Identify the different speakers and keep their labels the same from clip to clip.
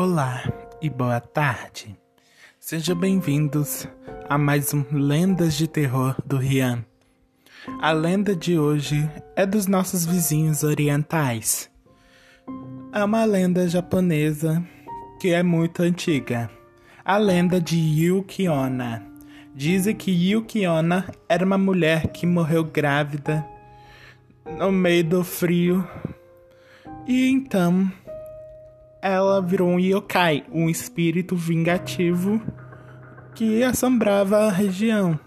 Speaker 1: Olá e boa tarde. Sejam bem-vindos a mais um Lendas de Terror do Rian. A lenda de hoje é dos nossos vizinhos orientais. É uma lenda japonesa que é muito antiga. A lenda de Yukiona. Dizem que Yukiona era uma mulher que morreu grávida no meio do frio. E então ela virou um yokai, um espírito vingativo que assombrava a região.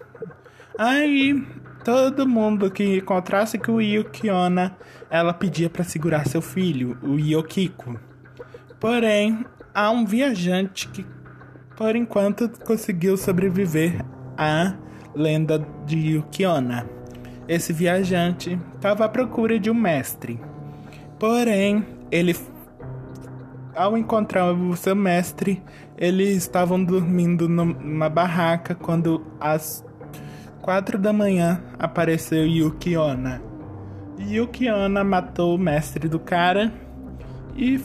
Speaker 1: Aí todo mundo que encontrasse com o Yukiona, ela pedia para segurar seu filho, o Yokiko. Porém, há um viajante que por enquanto conseguiu sobreviver à lenda de Yukiona. Esse viajante estava à procura de um mestre. Porém, ele ao encontrar o seu mestre, eles estavam dormindo numa barraca quando às quatro da manhã apareceu Yukiona. Yukiona matou o mestre do cara e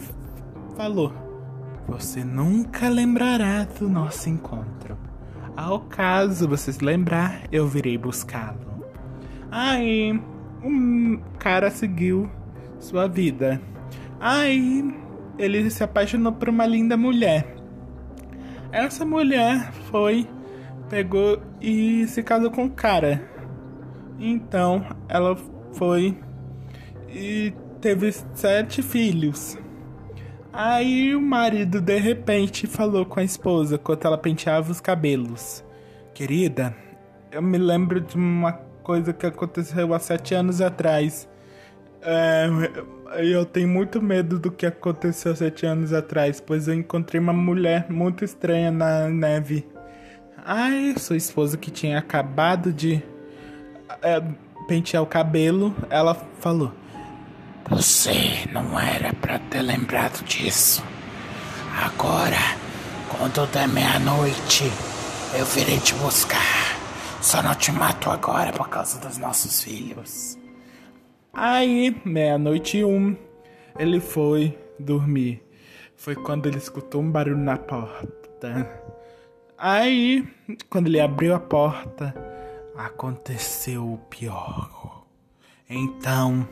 Speaker 1: falou: Você nunca lembrará do nosso encontro. Ao caso você se lembrar, eu virei buscá-lo. Aí, um cara seguiu sua vida. Aí ele se apaixonou por uma linda mulher. Essa mulher foi, pegou e se casou com o cara. Então ela foi e teve sete filhos. Aí o marido de repente falou com a esposa enquanto ela penteava os cabelos: Querida, eu me lembro de uma coisa que aconteceu há sete anos atrás. É, eu tenho muito medo do que aconteceu sete anos atrás, pois eu encontrei uma mulher muito estranha na neve. Ai, sua esposa que tinha acabado de é, pentear o cabelo, ela falou:
Speaker 2: Você não era para ter lembrado disso. Agora, quando der meia-noite, eu virei te buscar. Só não te mato agora por causa dos nossos filhos.
Speaker 1: Aí, meia-noite e um, ele foi dormir. Foi quando ele escutou um barulho na porta. Aí, quando ele abriu a porta, aconteceu o pior. Então,